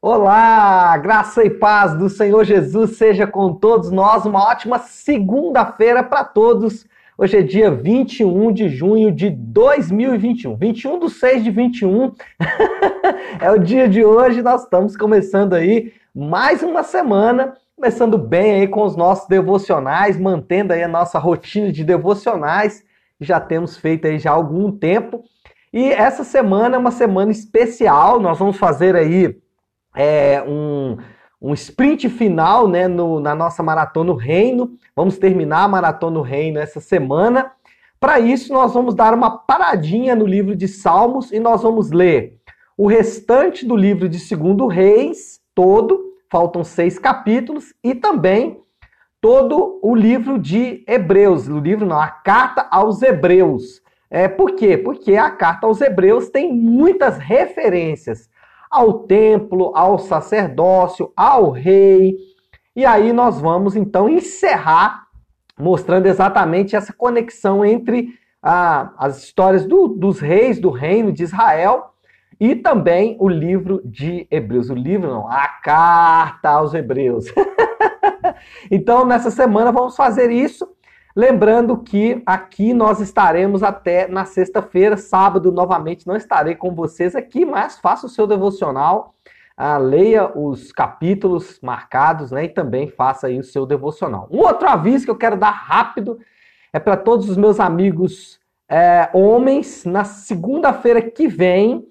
Olá, graça e paz do Senhor Jesus seja com todos nós. Uma ótima segunda-feira para todos. Hoje é dia 21 de junho de 2021. 21 do 6 de 21 é o dia de hoje. Nós estamos começando aí mais uma semana, começando bem aí com os nossos devocionais, mantendo aí a nossa rotina de devocionais. Já temos feito aí já há algum tempo. E essa semana é uma semana especial. Nós vamos fazer aí é, um, um sprint final né, no, na nossa Maratona Reino. Vamos terminar a Maratona Reino essa semana. Para isso, nós vamos dar uma paradinha no livro de Salmos e nós vamos ler o restante do livro de Segundo Reis, todo, faltam seis capítulos, e também todo o livro de Hebreus, o livro não, a carta aos Hebreus. É, por quê? Porque a carta aos Hebreus tem muitas referências ao templo, ao sacerdócio, ao rei. E aí nós vamos então encerrar mostrando exatamente essa conexão entre ah, as histórias do, dos reis do reino de Israel e também o livro de Hebreus. O livro não, a carta aos Hebreus. então, nessa semana vamos fazer isso. Lembrando que aqui nós estaremos até na sexta-feira, sábado novamente não estarei com vocês aqui, mas faça o seu devocional, uh, leia os capítulos marcados, né, e também faça aí o seu devocional. Um outro aviso que eu quero dar rápido é para todos os meus amigos é, homens, na segunda-feira que vem,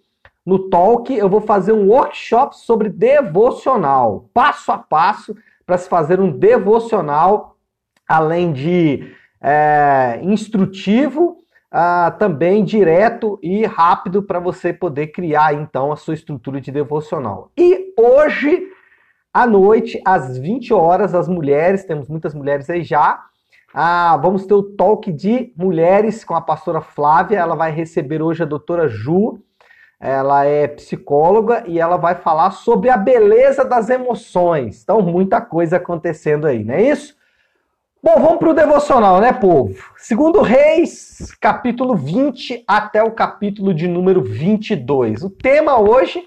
no Talk, eu vou fazer um workshop sobre devocional, passo a passo, para se fazer um devocional além de é, instrutivo, ah, também direto e rápido para você poder criar então a sua estrutura de devocional. E hoje à noite, às 20 horas, as mulheres, temos muitas mulheres aí já, ah, vamos ter o talk de mulheres com a pastora Flávia. Ela vai receber hoje a doutora Ju. Ela é psicóloga e ela vai falar sobre a beleza das emoções. Então, muita coisa acontecendo aí, não é isso? Bom, vamos para o devocional, né, povo? Segundo Reis, capítulo 20 até o capítulo de número 22. O tema hoje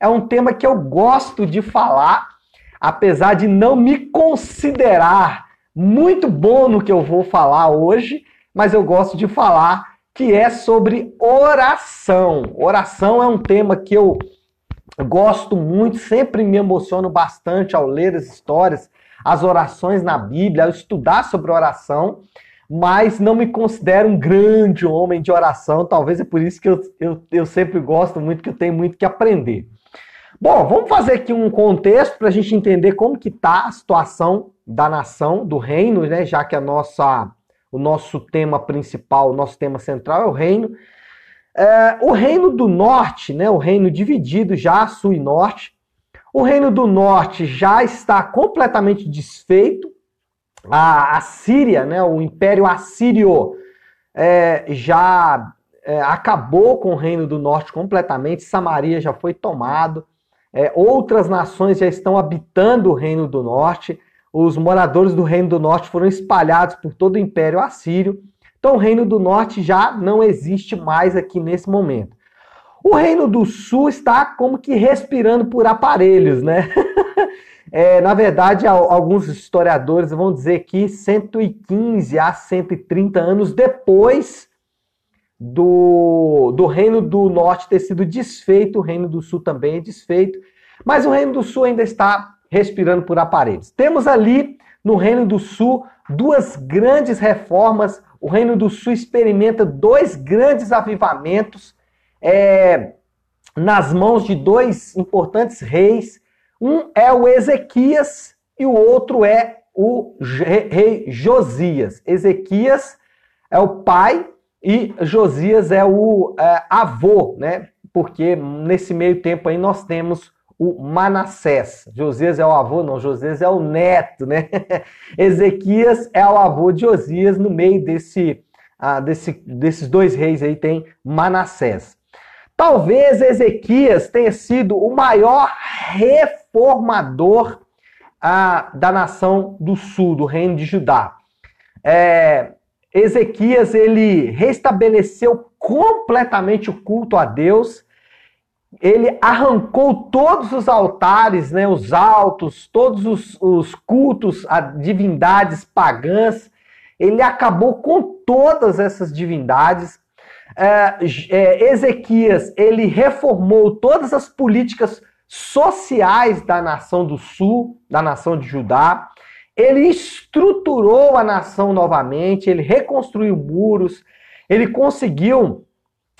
é um tema que eu gosto de falar, apesar de não me considerar muito bom no que eu vou falar hoje, mas eu gosto de falar que é sobre oração. Oração é um tema que eu gosto muito, sempre me emociono bastante ao ler as histórias as orações na Bíblia, ao estudar sobre oração, mas não me considero um grande homem de oração. Talvez é por isso que eu, eu, eu sempre gosto muito, que eu tenho muito que aprender. Bom, vamos fazer aqui um contexto para a gente entender como que está a situação da nação, do reino, né? Já que a nossa, o nosso tema principal, o nosso tema central é o reino. É, o reino do norte, né? O reino dividido já sul e norte, o Reino do Norte já está completamente desfeito. A, a Síria, né, o Império Assírio, é, já é, acabou com o Reino do Norte completamente. Samaria já foi tomado. É, outras nações já estão habitando o Reino do Norte. Os moradores do Reino do Norte foram espalhados por todo o Império Assírio. Então, o Reino do Norte já não existe mais aqui nesse momento. O Reino do Sul está como que respirando por aparelhos, né? É, na verdade, alguns historiadores vão dizer que 115 a 130 anos depois do, do Reino do Norte ter sido desfeito, o Reino do Sul também é desfeito, mas o Reino do Sul ainda está respirando por aparelhos. Temos ali no Reino do Sul duas grandes reformas. O Reino do Sul experimenta dois grandes avivamentos é, nas mãos de dois importantes reis. Um é o Ezequias e o outro é o rei Josias. Ezequias é o pai e Josias é o é, avô, né? Porque nesse meio tempo aí nós temos o Manassés. Josias é o avô, não, Josias é o neto, né? Ezequias é o avô de Josias, no meio desse, ah, desse, desses dois reis aí tem Manassés. Talvez Ezequias tenha sido o maior reformador ah, da nação do sul, do reino de Judá. É, Ezequias ele restabeleceu completamente o culto a Deus ele arrancou todos os altares, né, os altos, todos os, os cultos a divindades pagãs. Ele acabou com todas essas divindades. É, é, Ezequias ele reformou todas as políticas sociais da nação do sul, da nação de Judá. Ele estruturou a nação novamente, ele reconstruiu muros, ele conseguiu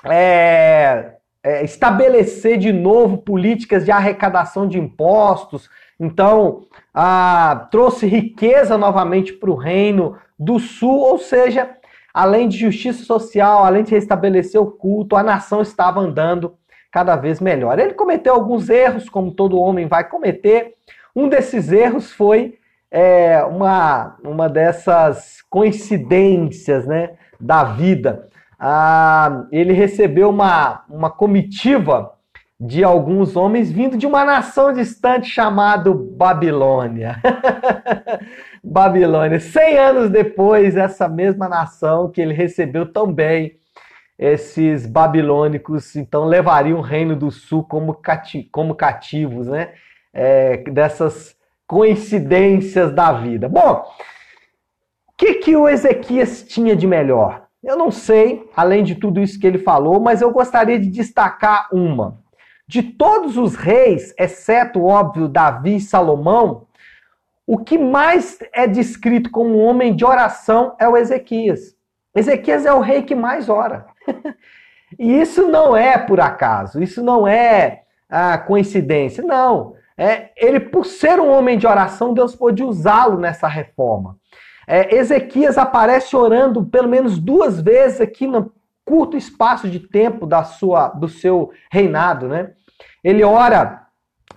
é, é, estabelecer de novo políticas de arrecadação de impostos. Então, ah, trouxe riqueza novamente para o reino do sul, ou seja, além de justiça social, além de restabelecer o culto, a nação estava andando cada vez melhor. Ele cometeu alguns erros, como todo homem vai cometer. Um desses erros foi é, uma, uma dessas coincidências né, da vida. Ah, ele recebeu uma, uma comitiva de alguns homens vindo de uma nação distante chamada Babilônia. Babilônia. Cem anos depois, essa mesma nação que ele recebeu tão bem, esses babilônicos então levariam o reino do sul como, cati como cativos, né? É, dessas coincidências da vida. Bom, o que, que o Ezequias tinha de melhor? Eu não sei, além de tudo isso que ele falou, mas eu gostaria de destacar uma. De todos os reis, exceto, óbvio, Davi e Salomão, o que mais é descrito como homem de oração é o Ezequias. Ezequias é o rei que mais ora. e isso não é por acaso, isso não é a coincidência, não. É, ele, por ser um homem de oração, Deus pôde usá-lo nessa reforma. É, Ezequias aparece orando pelo menos duas vezes aqui no curto espaço de tempo da sua, do seu reinado, né? Ele ora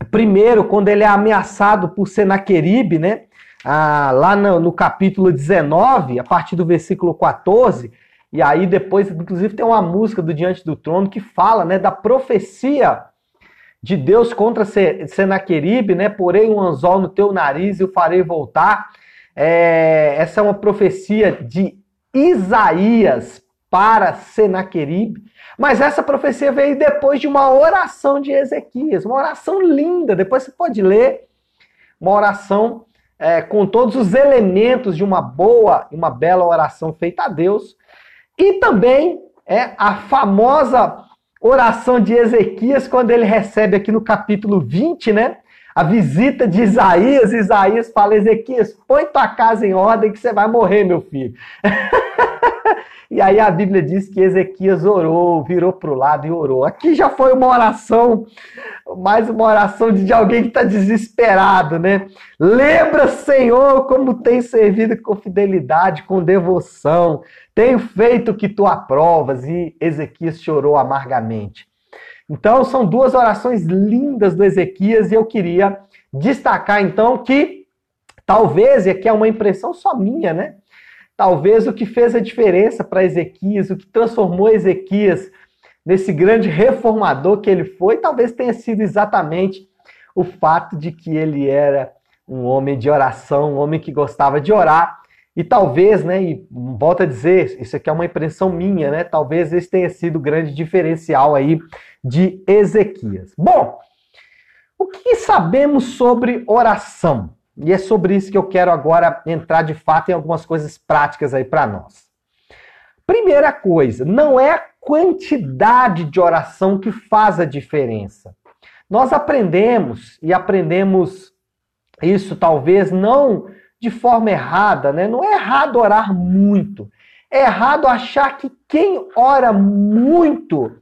primeiro quando ele é ameaçado por Senaqueribe, né? Ah, lá no, no, capítulo 19, a partir do versículo 14, e aí depois, inclusive, tem uma música do Diante do Trono que fala né, da profecia de Deus contra Senaqueribe, né? Porém um anzol no teu nariz e o farei voltar. É, essa é uma profecia de Isaías para Senaqueribe. Mas essa profecia veio depois de uma oração de Ezequias, uma oração linda. Depois você pode ler uma oração é, com todos os elementos de uma boa e uma bela oração feita a Deus. E também é a famosa oração de Ezequias, quando ele recebe aqui no capítulo 20, né? a visita de Isaías, Isaías fala: Ezequias, põe tua casa em ordem que você vai morrer, meu filho. e aí a Bíblia diz que Ezequias orou, virou para o lado e orou. Aqui já foi uma oração, mais uma oração de alguém que está desesperado, né? Lembra, Senhor, como tem servido com fidelidade, com devoção. Tenho feito o que tu aprovas. E Ezequias chorou amargamente. Então, são duas orações lindas do Ezequias e eu queria destacar então que talvez, e aqui é uma impressão só minha, né? Talvez o que fez a diferença para Ezequias, o que transformou Ezequias nesse grande reformador que ele foi, talvez tenha sido exatamente o fato de que ele era um homem de oração, um homem que gostava de orar. E talvez, né, e volto a dizer, isso aqui é uma impressão minha, né? Talvez esse tenha sido o grande diferencial aí de Ezequias. Bom, o que sabemos sobre oração? E é sobre isso que eu quero agora entrar de fato em algumas coisas práticas aí para nós. Primeira coisa, não é a quantidade de oração que faz a diferença. Nós aprendemos e aprendemos isso talvez não de forma errada, né? Não é errado orar muito. É errado achar que quem ora muito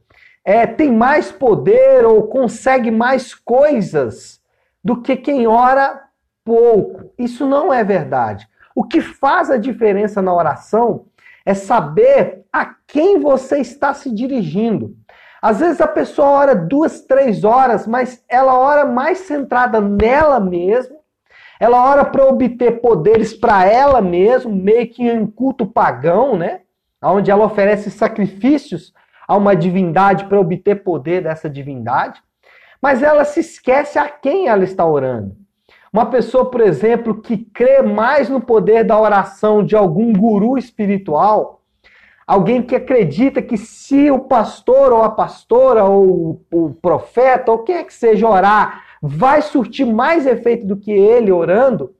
é, tem mais poder ou consegue mais coisas do que quem ora pouco. Isso não é verdade. O que faz a diferença na oração é saber a quem você está se dirigindo. Às vezes a pessoa ora duas, três horas, mas ela ora mais centrada nela mesma. Ela ora para obter poderes para ela mesma, meio que em culto pagão, né? Onde ela oferece sacrifícios a uma divindade para obter poder dessa divindade, mas ela se esquece a quem ela está orando. Uma pessoa, por exemplo, que crê mais no poder da oração de algum guru espiritual, Alguém que acredita que se o pastor ou a pastora ou o profeta ou quem é que seja orar, vai surtir mais efeito do que ele orando.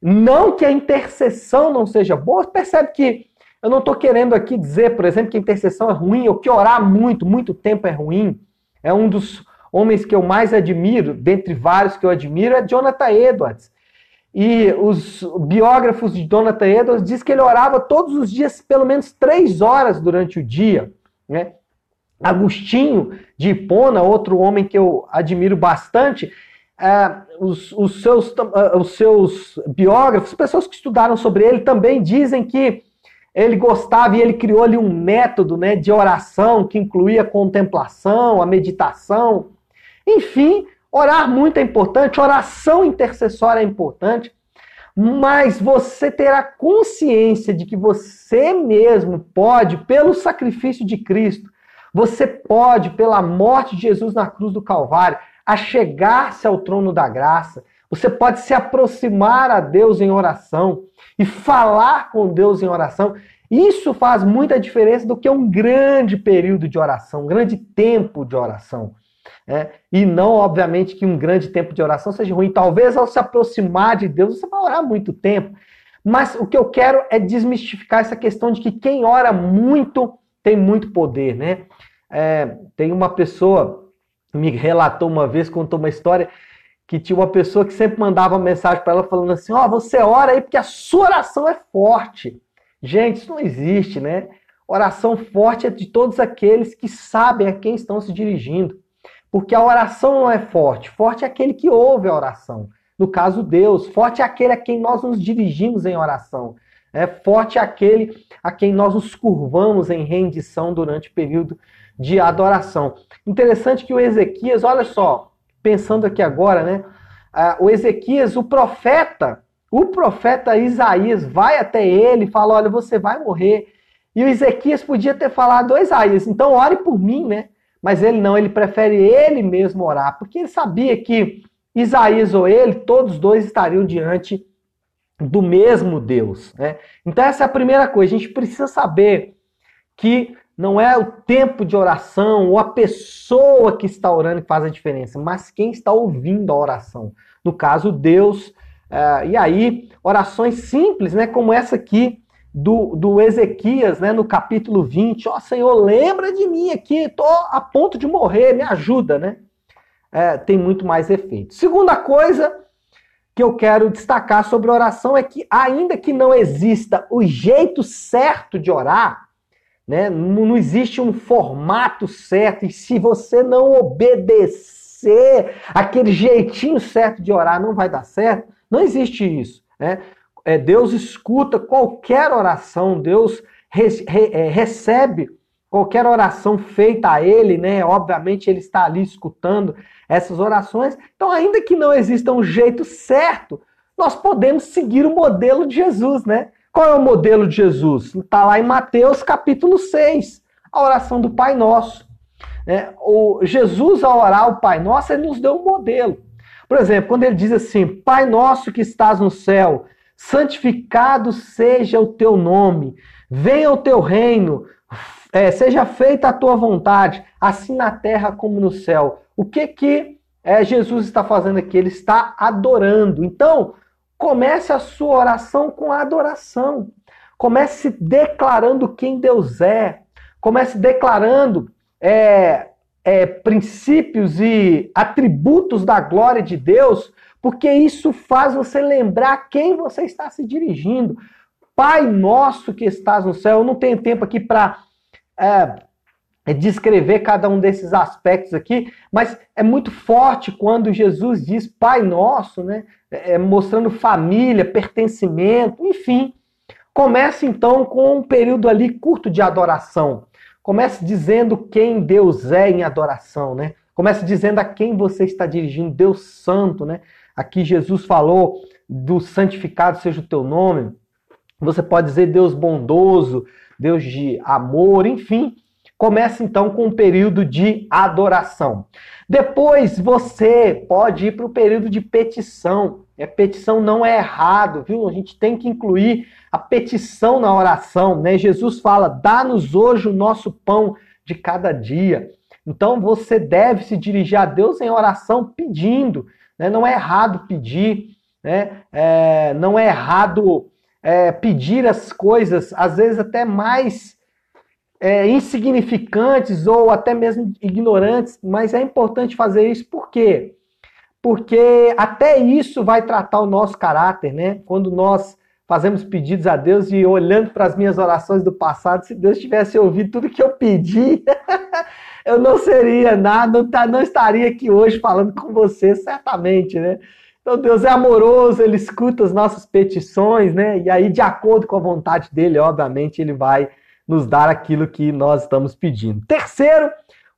Não que a intercessão não seja boa, percebe que eu não estou querendo aqui dizer, por exemplo, que a intercessão é ruim ou que orar muito, muito tempo é ruim. É um dos homens que eu mais admiro, dentre vários que eu admiro, é Jonathan Edwards. E os biógrafos de Jonathan Edwards diz que ele orava todos os dias pelo menos três horas durante o dia. Né? Agostinho de Hipona, outro homem que eu admiro bastante, Uh, os, os, seus, uh, os seus biógrafos, pessoas que estudaram sobre ele, também dizem que ele gostava e ele criou ali um método né, de oração que incluía a contemplação, a meditação. Enfim, orar muito é importante, oração intercessória é importante, mas você terá consciência de que você mesmo pode, pelo sacrifício de Cristo, você pode, pela morte de Jesus na cruz do Calvário, chegar-se ao trono da graça. Você pode se aproximar a Deus em oração e falar com Deus em oração. Isso faz muita diferença do que um grande período de oração, um grande tempo de oração. É, e não, obviamente, que um grande tempo de oração seja ruim. Talvez ao se aproximar de Deus você vai orar muito tempo. Mas o que eu quero é desmistificar essa questão de que quem ora muito tem muito poder, né? É, tem uma pessoa me relatou uma vez, contou uma história que tinha uma pessoa que sempre mandava mensagem para ela falando assim: Ó, oh, você ora aí porque a sua oração é forte. Gente, isso não existe, né? Oração forte é de todos aqueles que sabem a quem estão se dirigindo. Porque a oração não é forte. Forte é aquele que ouve a oração. No caso, Deus. Forte é aquele a quem nós nos dirigimos em oração. É forte é aquele a quem nós nos curvamos em rendição durante o período de adoração. Interessante que o Ezequias, olha só, pensando aqui agora, né? o Ezequias, o profeta, o profeta Isaías vai até ele e fala: Olha, você vai morrer. E o Ezequias podia ter falado: Isaías, então ore por mim, né? Mas ele não, ele prefere ele mesmo orar, porque ele sabia que Isaías ou ele, todos dois estariam diante do mesmo Deus. Né? Então, essa é a primeira coisa. A gente precisa saber que não é o tempo de oração ou a pessoa que está orando que faz a diferença, mas quem está ouvindo a oração. No caso, Deus. Uh, e aí, orações simples, né, como essa aqui do, do Ezequias, né, no capítulo 20. Ó oh, Senhor, lembra de mim aqui, estou a ponto de morrer, me ajuda, né? É, tem muito mais efeito. Segunda coisa que eu quero destacar sobre oração é que, ainda que não exista o jeito certo de orar, né? Não existe um formato certo, e se você não obedecer aquele jeitinho certo de orar, não vai dar certo. Não existe isso. Né? É, Deus escuta qualquer oração, Deus re, re, é, recebe qualquer oração feita a Ele, né? Obviamente Ele está ali escutando essas orações. Então, ainda que não exista um jeito certo, nós podemos seguir o modelo de Jesus, né? Qual é o modelo de Jesus? Está lá em Mateus capítulo 6, a oração do Pai Nosso. É, o Jesus, ao orar o Pai Nosso, ele nos deu um modelo. Por exemplo, quando ele diz assim: Pai nosso que estás no céu, santificado seja o teu nome, venha o teu reino, é, seja feita a tua vontade, assim na terra como no céu. O que que é, Jesus está fazendo aqui? Ele está adorando. Então, Comece a sua oração com adoração. Comece declarando quem Deus é. Comece declarando é, é, princípios e atributos da glória de Deus, porque isso faz você lembrar quem você está se dirigindo. Pai nosso que estás no céu. Eu não tenho tempo aqui para é, é descrever cada um desses aspectos aqui, mas é muito forte quando Jesus diz Pai Nosso, né? É, é, mostrando família, pertencimento, enfim. Comece então com um período ali curto de adoração. Comece dizendo quem Deus é em adoração, né? Comece dizendo a quem você está dirigindo, Deus Santo, né? Aqui Jesus falou do santificado seja o teu nome. Você pode dizer Deus bondoso, Deus de amor, enfim. Começa então com um período de adoração. Depois você pode ir para o período de petição. A petição não é errado, viu? A gente tem que incluir a petição na oração, né? Jesus fala: "Dá-nos hoje o nosso pão de cada dia". Então você deve se dirigir a Deus em oração pedindo. Né? Não é errado pedir, né? É, não é errado é, pedir as coisas, às vezes até mais é, insignificantes ou até mesmo ignorantes, mas é importante fazer isso por quê? Porque até isso vai tratar o nosso caráter, né? Quando nós fazemos pedidos a Deus e olhando para as minhas orações do passado, se Deus tivesse ouvido tudo que eu pedi, eu não seria nada, tá, não estaria aqui hoje falando com você, certamente, né? Então Deus é amoroso, ele escuta as nossas petições, né? E aí, de acordo com a vontade dele, obviamente, ele vai nos dar aquilo que nós estamos pedindo. Terceiro,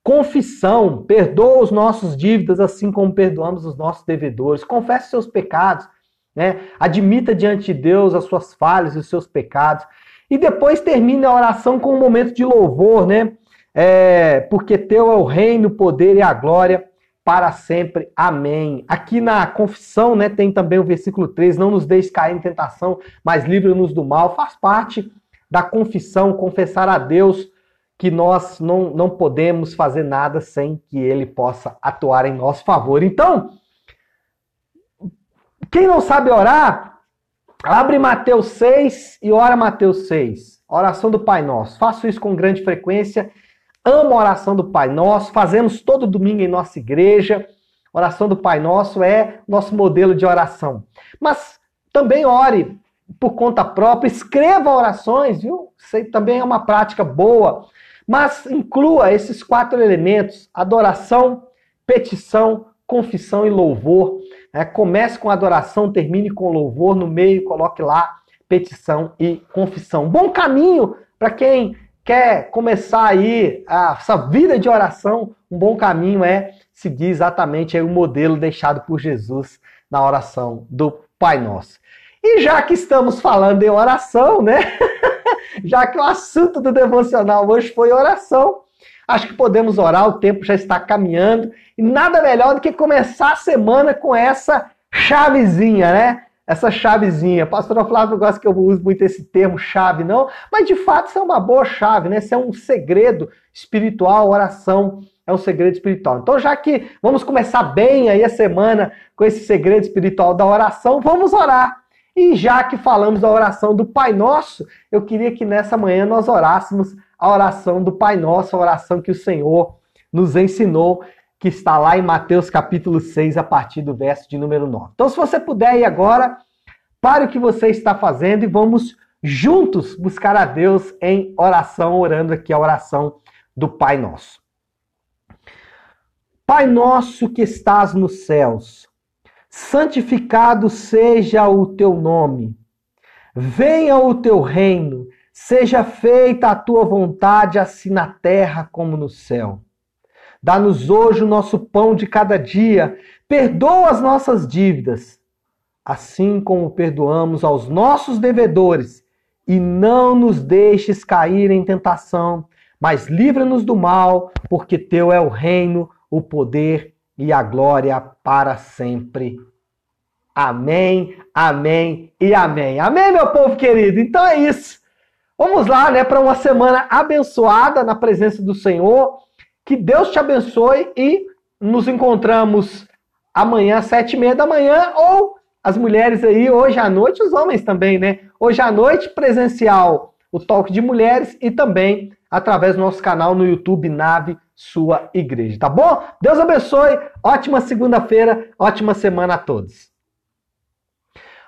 confissão. Perdoa os nossos dívidas assim como perdoamos os nossos devedores. Confesse seus pecados, né? Admita diante de Deus as suas falhas e os seus pecados. E depois termine a oração com um momento de louvor, né? É, porque teu é o reino, o poder e a glória para sempre. Amém. Aqui na confissão, né, tem também o versículo 3, não nos deixe cair em tentação, mas livra-nos do mal. Faz parte da confissão, confessar a Deus que nós não, não podemos fazer nada sem que Ele possa atuar em nosso favor. Então, quem não sabe orar, abre Mateus 6 e ora Mateus 6. Oração do Pai Nosso. Faço isso com grande frequência. Amo a oração do Pai Nosso. Fazemos todo domingo em nossa igreja. Oração do Pai Nosso é nosso modelo de oração. Mas também ore por conta própria, escreva orações, viu? Isso também é uma prática boa. Mas inclua esses quatro elementos: adoração, petição, confissão e louvor. É, comece com adoração, termine com louvor, no meio coloque lá petição e confissão. Bom caminho para quem quer começar aí a, essa vida de oração. Um bom caminho é seguir exatamente o modelo deixado por Jesus na oração do Pai Nosso. E já que estamos falando em oração, né? já que o assunto do devocional hoje foi oração, acho que podemos orar, o tempo já está caminhando. E nada melhor do que começar a semana com essa chavezinha, né? Essa chavezinha. Pastor Flávio gosta que eu use muito esse termo chave, não, mas de fato isso é uma boa chave, né? Isso é um segredo espiritual, oração é um segredo espiritual. Então, já que vamos começar bem aí a semana com esse segredo espiritual da oração, vamos orar. E já que falamos da oração do Pai Nosso, eu queria que nessa manhã nós orássemos a oração do Pai Nosso, a oração que o Senhor nos ensinou, que está lá em Mateus capítulo 6, a partir do verso de número 9. Então, se você puder ir agora, pare o que você está fazendo e vamos juntos buscar a Deus em oração, orando aqui a oração do Pai Nosso. Pai nosso que estás nos céus, santificado seja o teu nome. Venha o teu reino, seja feita a tua vontade, assim na terra como no céu. Dá-nos hoje o nosso pão de cada dia, perdoa as nossas dívidas, assim como perdoamos aos nossos devedores, e não nos deixes cair em tentação, mas livra-nos do mal, porque teu é o reino, o poder e a glória para sempre. Amém, amém e amém. Amém, meu povo querido. Então é isso. Vamos lá, né, para uma semana abençoada na presença do Senhor. Que Deus te abençoe e nos encontramos amanhã, sete e meia da manhã, ou as mulheres aí hoje à noite, os homens também, né? Hoje à noite, presencial, o Toque de Mulheres e também através do nosso canal no YouTube Nave Sua Igreja, tá bom? Deus abençoe, ótima segunda-feira, ótima semana a todos.